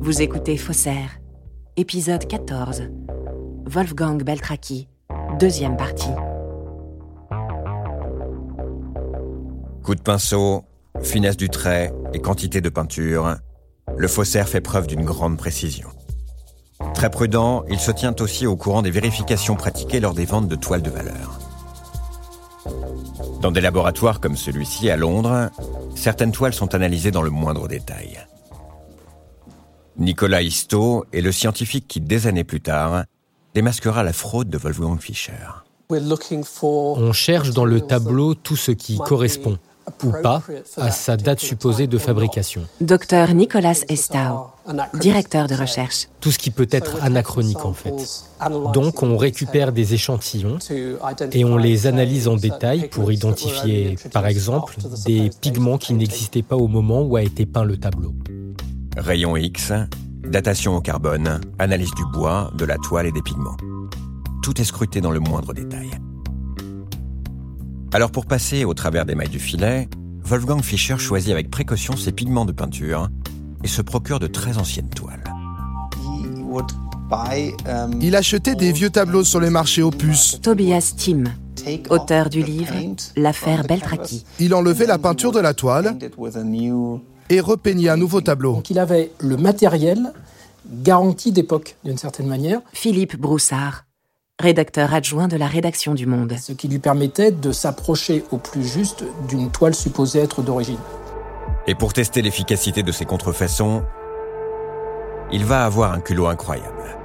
Vous écoutez Faussaire, épisode 14. Wolfgang Beltraki, deuxième partie. Coup de pinceau, finesse du trait et quantité de peinture, le faussaire fait preuve d'une grande précision. Très prudent, il se tient aussi au courant des vérifications pratiquées lors des ventes de toiles de valeur. Dans des laboratoires comme celui-ci à Londres, certaines toiles sont analysées dans le moindre détail. Nicolas Histo est le scientifique qui, des années plus tard, démasquera la fraude de Wolfgang Fischer. On cherche dans le tableau tout ce qui correspond ou pas à sa date supposée de fabrication. Docteur Nicolas Estau, directeur de recherche. Tout ce qui peut être anachronique en fait. Donc on récupère des échantillons et on les analyse en détail pour identifier par exemple des pigments qui n'existaient pas au moment où a été peint le tableau. Rayon X, datation au carbone, analyse du bois, de la toile et des pigments. Tout est scruté dans le moindre détail. Alors pour passer au travers des mailles du filet, Wolfgang Fischer choisit avec précaution ses pigments de peinture et se procure de très anciennes toiles. Il achetait des vieux tableaux sur les marchés opus. Tobias Tim, auteur du livre L'affaire Beltraki. Il enlevait la peinture de la toile et repeignait un nouveau tableau. Donc il avait le matériel garanti d'époque, d'une certaine manière. Philippe Broussard, rédacteur adjoint de la rédaction du Monde. Ce qui lui permettait de s'approcher au plus juste d'une toile supposée être d'origine. Et pour tester l'efficacité de ces contrefaçons, il va avoir un culot incroyable.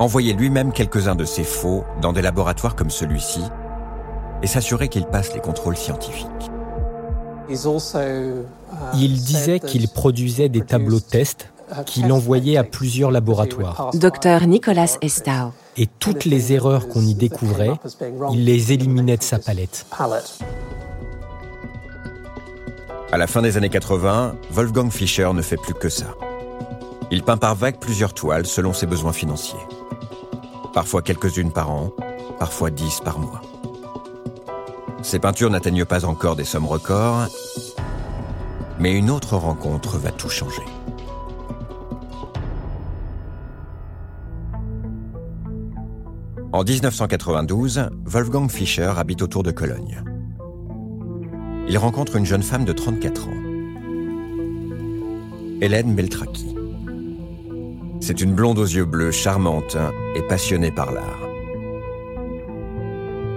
Envoyer lui-même quelques-uns de ses faux dans des laboratoires comme celui-ci et s'assurer qu'il passe les contrôles scientifiques. Il disait qu'il produisait des tableaux tests qu'il envoyait à plusieurs laboratoires. Docteur Nicolas Estau. Et toutes les erreurs qu'on y découvrait, il les éliminait de sa palette. À la fin des années 80, Wolfgang Fischer ne fait plus que ça. Il peint par vague plusieurs toiles selon ses besoins financiers. Parfois quelques-unes par an, parfois dix par mois. Ses peintures n'atteignent pas encore des sommes records, mais une autre rencontre va tout changer. En 1992, Wolfgang Fischer habite autour de Cologne. Il rencontre une jeune femme de 34 ans, Hélène Beltraki. C'est une blonde aux yeux bleus, charmante et passionnée par l'art.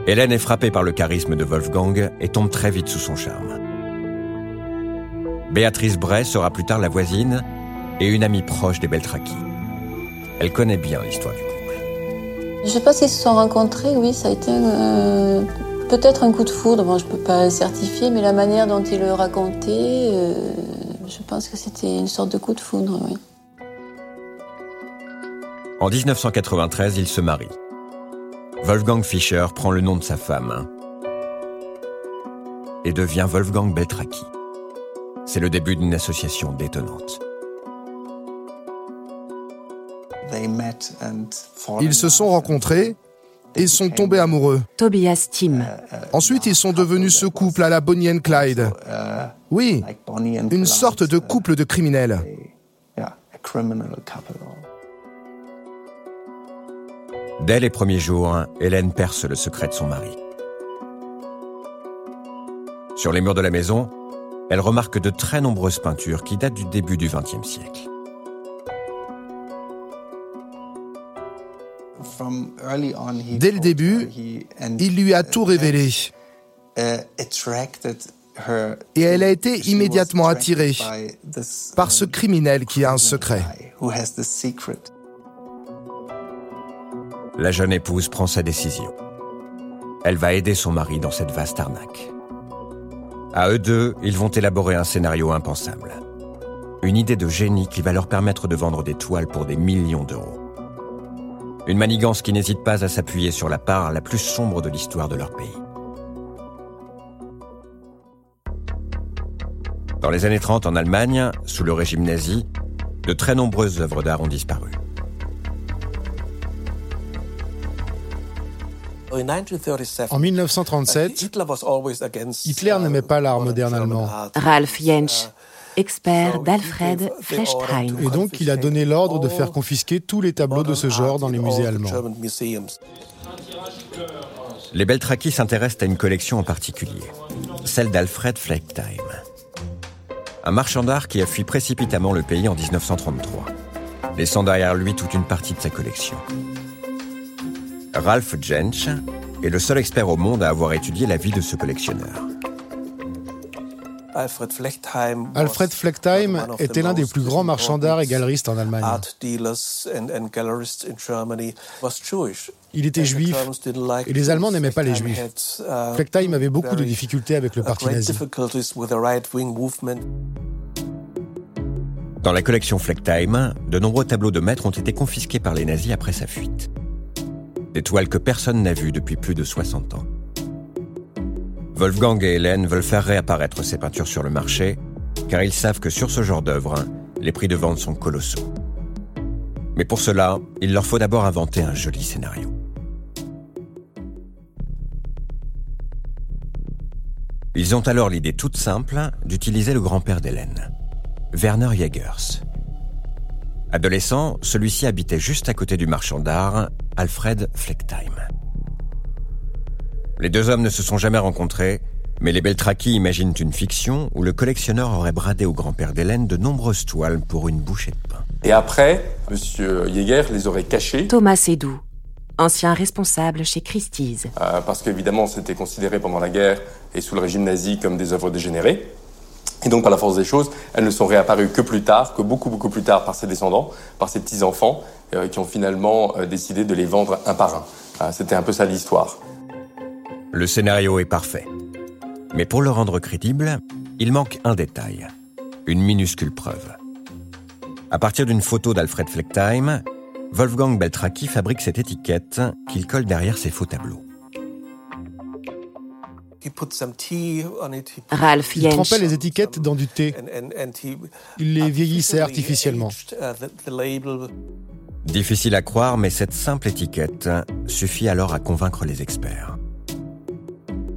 Hélène est frappée par le charisme de Wolfgang et tombe très vite sous son charme. Béatrice Bray sera plus tard la voisine et une amie proche des Beltraki. Elle connaît bien l'histoire du couple. Je ne sais pas s'ils se sont rencontrés, oui, ça a été euh, peut-être un coup de foudre. Bon, je ne peux pas le certifier, mais la manière dont il le racontait, euh, je pense que c'était une sorte de coup de foudre, oui. En 1993, il se marie. Wolfgang Fischer prend le nom de sa femme et devient Wolfgang Beltraki. C'est le début d'une association détonnante. Ils se sont rencontrés et sont tombés amoureux. Tobias Tim. Ensuite, ils sont devenus ce couple à la Bonnie and Clyde. Oui, une sorte de couple de criminels. Dès les premiers jours, Hélène perce le secret de son mari. Sur les murs de la maison, elle remarque de très nombreuses peintures qui datent du début du XXe siècle. Dès le début, il lui a tout révélé. Et elle a été immédiatement attirée par ce criminel qui a un secret. La jeune épouse prend sa décision. Elle va aider son mari dans cette vaste arnaque. À eux deux, ils vont élaborer un scénario impensable. Une idée de génie qui va leur permettre de vendre des toiles pour des millions d'euros. Une manigance qui n'hésite pas à s'appuyer sur la part la plus sombre de l'histoire de leur pays. Dans les années 30 en Allemagne, sous le régime nazi, de très nombreuses œuvres d'art ont disparu. En 1937, Hitler n'aimait pas l'art moderne allemand. Ralph Jensch, expert d'Alfred Flechtheim. Et donc, il a donné l'ordre de faire confisquer tous les tableaux de ce genre dans les musées allemands. Les Beltraki s'intéressent à une collection en particulier, celle d'Alfred Flechtheim. Un marchand d'art qui a fui précipitamment le pays en 1933, laissant derrière lui toute une partie de sa collection. Ralph Jentsch est le seul expert au monde à avoir étudié la vie de ce collectionneur. Alfred Fleckheim était l'un des plus grands marchands d'art et galeristes en Allemagne. Il était juif et les Allemands n'aimaient pas les juifs. Uh, Fleckheim avait beaucoup de difficultés avec le parti nazi. Dans la collection Fleckheim, de nombreux tableaux de maîtres ont été confisqués par les nazis après sa fuite. Des toiles que personne n'a vues depuis plus de 60 ans. Wolfgang et Hélène veulent faire réapparaître ces peintures sur le marché, car ils savent que sur ce genre d'œuvre, les prix de vente sont colossaux. Mais pour cela, il leur faut d'abord inventer un joli scénario. Ils ont alors l'idée toute simple d'utiliser le grand-père d'Hélène, Werner Jägers. Adolescent, celui-ci habitait juste à côté du marchand d'art, Alfred Fleckheim. Les deux hommes ne se sont jamais rencontrés, mais les Beltraki imaginent une fiction où le collectionneur aurait bradé au grand-père d'Hélène de nombreuses toiles pour une bouchée de pain. Et après, M. Jäger les aurait cachées. Thomas Sédou, ancien responsable chez Christie's. Euh, parce qu'évidemment, c'était considéré pendant la guerre et sous le régime nazi comme des œuvres dégénérées. Et donc, par la force des choses, elles ne sont réapparues que plus tard, que beaucoup, beaucoup plus tard par ses descendants, par ses petits-enfants, euh, qui ont finalement euh, décidé de les vendre un par un. C'était un peu ça l'histoire. Le scénario est parfait. Mais pour le rendre crédible, il manque un détail, une minuscule preuve. À partir d'une photo d'Alfred Fleckheim, Wolfgang Beltraki fabrique cette étiquette qu'il colle derrière ses faux tableaux. Ralph Il trempait les étiquettes dans du thé. Il les vieillissait artificiellement. Difficile à croire, mais cette simple étiquette suffit alors à convaincre les experts.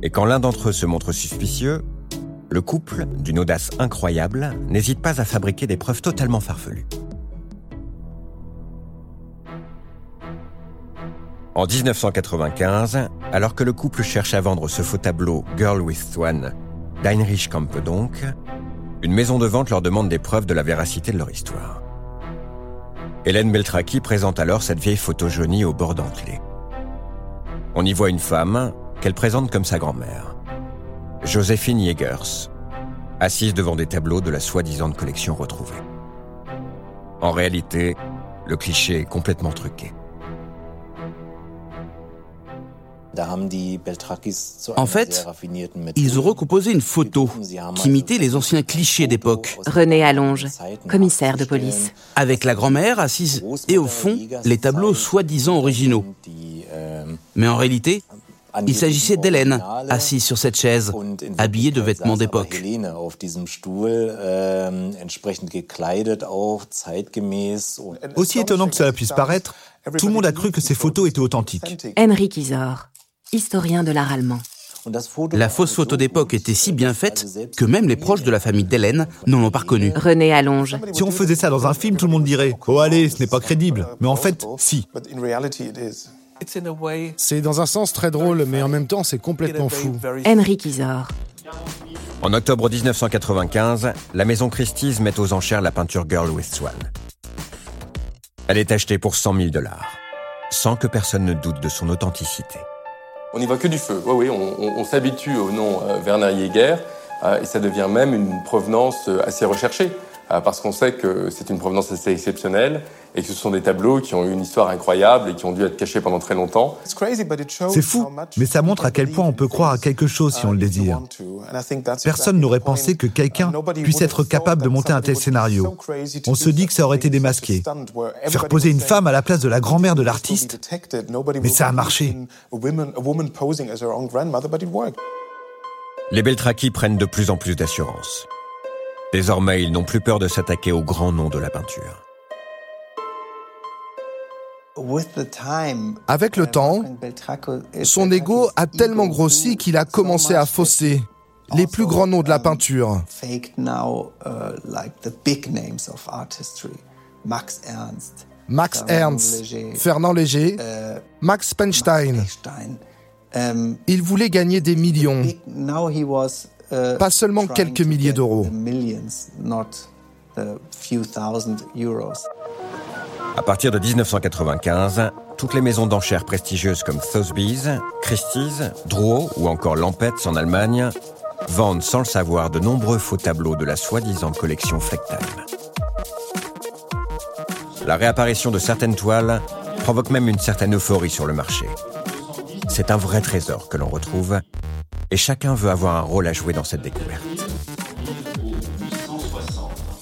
Et quand l'un d'entre eux se montre suspicieux, le couple, d'une audace incroyable, n'hésite pas à fabriquer des preuves totalement farfelues. En 1995, alors que le couple cherche à vendre ce faux tableau Girl with Swan, d'Heinrich Kampe donc, une maison de vente leur demande des preuves de la véracité de leur histoire. Hélène Beltraki présente alors cette vieille photo jaunie au bord d'un clé. On y voit une femme, qu'elle présente comme sa grand-mère. Joséphine Jägers, assise devant des tableaux de la soi-disant collection retrouvée. En réalité, le cliché est complètement truqué. En fait, ils ont recomposé une photo qui imitait les anciens clichés d'époque. René Allonge, commissaire de police. Avec la grand-mère assise et au fond, les tableaux soi-disant originaux. Mais en réalité, il s'agissait d'Hélène, assise sur cette chaise, habillée de vêtements d'époque. Aussi étonnant que cela puisse paraître, tout le monde a cru que ces photos étaient authentiques. Henrik Isor, historien de l'art allemand. La fausse photo d'époque était si bien faite que même les proches de la famille d'Hélène n'en ont pas reconnu. René Allonge. Si on faisait ça dans un film, tout le monde dirait Oh allez, ce n'est pas crédible. Mais en fait, si. C'est dans un sens très drôle, mais en même temps, c'est complètement fou. Henrik Isor. En octobre 1995, la maison Christie's met aux enchères la peinture Girl with Swan. Elle est achetée pour 100 000 dollars, sans que personne ne doute de son authenticité. On n'y voit que du feu. Oui, on, s'habitue au nom euh, Werner Jäger, euh, et ça devient même une provenance euh, assez recherchée. Euh, parce qu'on sait que c'est une provenance assez exceptionnelle et que ce sont des tableaux qui ont eu une histoire incroyable et qui ont dû être cachés pendant très longtemps. C'est fou, mais ça montre à quel point on peut croire à quelque chose si on le désire. Personne n'aurait pensé que quelqu'un puisse être capable de monter un tel scénario. On se dit que ça aurait été démasqué. Faire poser une femme à la place de la grand-mère de l'artiste, mais ça a marché. Les Beltraki prennent de plus en plus d'assurance. Désormais, ils n'ont plus peur de s'attaquer au grand nom de la peinture. Avec le temps, son ego a tellement grossi qu'il a commencé à fausser. les plus grands noms de la peinture. Max Ernst, Fernand Léger, Max Penstein. Il voulait gagner des millions, pas seulement quelques milliers d'euros. À partir de 1995, toutes les maisons d'enchères prestigieuses comme Sotheby's, Christie's, Drouot ou encore Lampets en Allemagne vendent sans le savoir de nombreux faux tableaux de la soi-disant collection Flecktime. La réapparition de certaines toiles provoque même une certaine euphorie sur le marché. C'est un vrai trésor que l'on retrouve et chacun veut avoir un rôle à jouer dans cette découverte.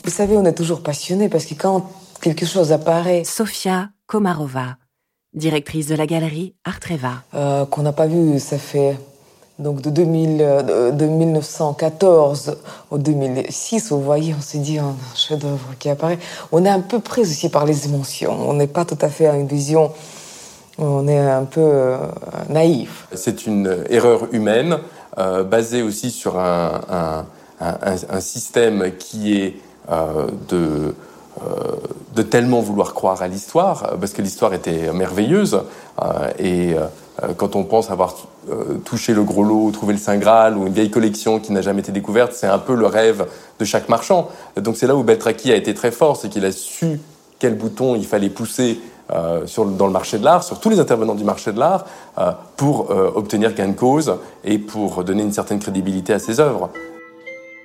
Vous savez, on est toujours passionné parce que quand quelque chose apparaît... Sofia Komarova, directrice de la galerie Artreva. Euh, qu'on n'a pas vu, ça fait donc de, 2000, de 1914 au 2006, vous voyez, on s'est dit un chef-d'œuvre qui apparaît. On est un peu pris aussi par les émotions. On n'est pas tout à fait à une vision. On est un peu euh, naïf. C'est une erreur humaine euh, basée aussi sur un, système qui est euh, de euh, tellement vouloir croire à l'histoire, parce que l'histoire était merveilleuse. Euh, et euh, quand on pense avoir touché le gros lot, trouvé le Saint Graal ou une vieille collection qui n'a jamais été découverte, c'est un peu le rêve de chaque marchand. Donc c'est là où Beltraki a été très fort, c'est qu'il a su quel bouton il fallait pousser sur, dans le marché de l'art, sur tous les intervenants du marché de l'art, pour obtenir gain de cause et pour donner une certaine crédibilité à ses œuvres.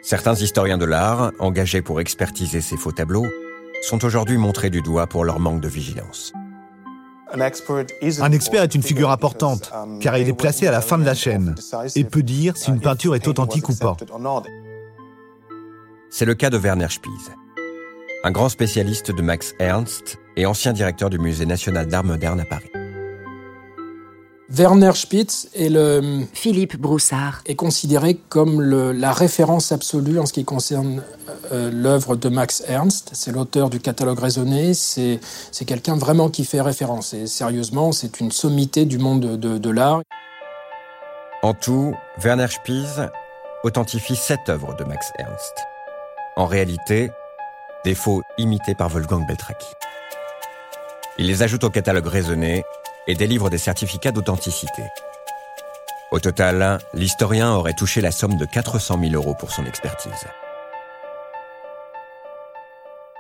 Certains historiens de l'art, engagés pour expertiser ces faux tableaux, sont aujourd'hui montrés du doigt pour leur manque de vigilance. Un expert est une figure importante, car il est placé à la fin de la chaîne et peut dire si une peinture est authentique ou pas. C'est le cas de Werner Spies, un grand spécialiste de Max Ernst et ancien directeur du Musée national d'art moderne à Paris. Werner Spitz est le Philippe Broussard est considéré comme le, la référence absolue en ce qui concerne euh, l'œuvre de Max Ernst. C'est l'auteur du catalogue raisonné. C'est quelqu'un vraiment qui fait référence. Et sérieusement, c'est une sommité du monde de, de l'art. En tout, Werner Spies authentifie sept œuvres de Max Ernst. En réalité, des faux imités par Wolfgang Beltraki. Il les ajoute au catalogue raisonné et délivre des certificats d'authenticité. Au total, l'historien aurait touché la somme de 400 000 euros pour son expertise.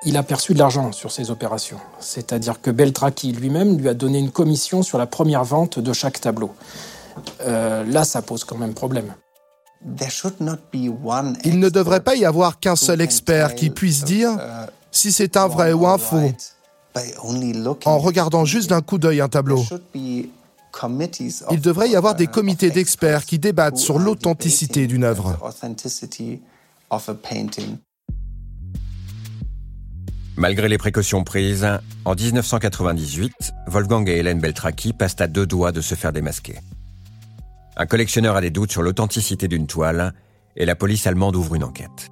Il a perçu de l'argent sur ces opérations, c'est-à-dire que Beltraki lui-même lui a donné une commission sur la première vente de chaque tableau. Euh, là, ça pose quand même problème. Il ne devrait pas y avoir qu'un seul expert qui puisse dire si c'est un vrai ou un faux en regardant juste d'un coup d'œil un tableau. Il devrait y avoir des comités d'experts qui débattent sur l'authenticité d'une œuvre. Malgré les précautions prises, en 1998, Wolfgang et Hélène Beltraki passent à deux doigts de se faire démasquer. Un collectionneur a des doutes sur l'authenticité d'une toile et la police allemande ouvre une enquête.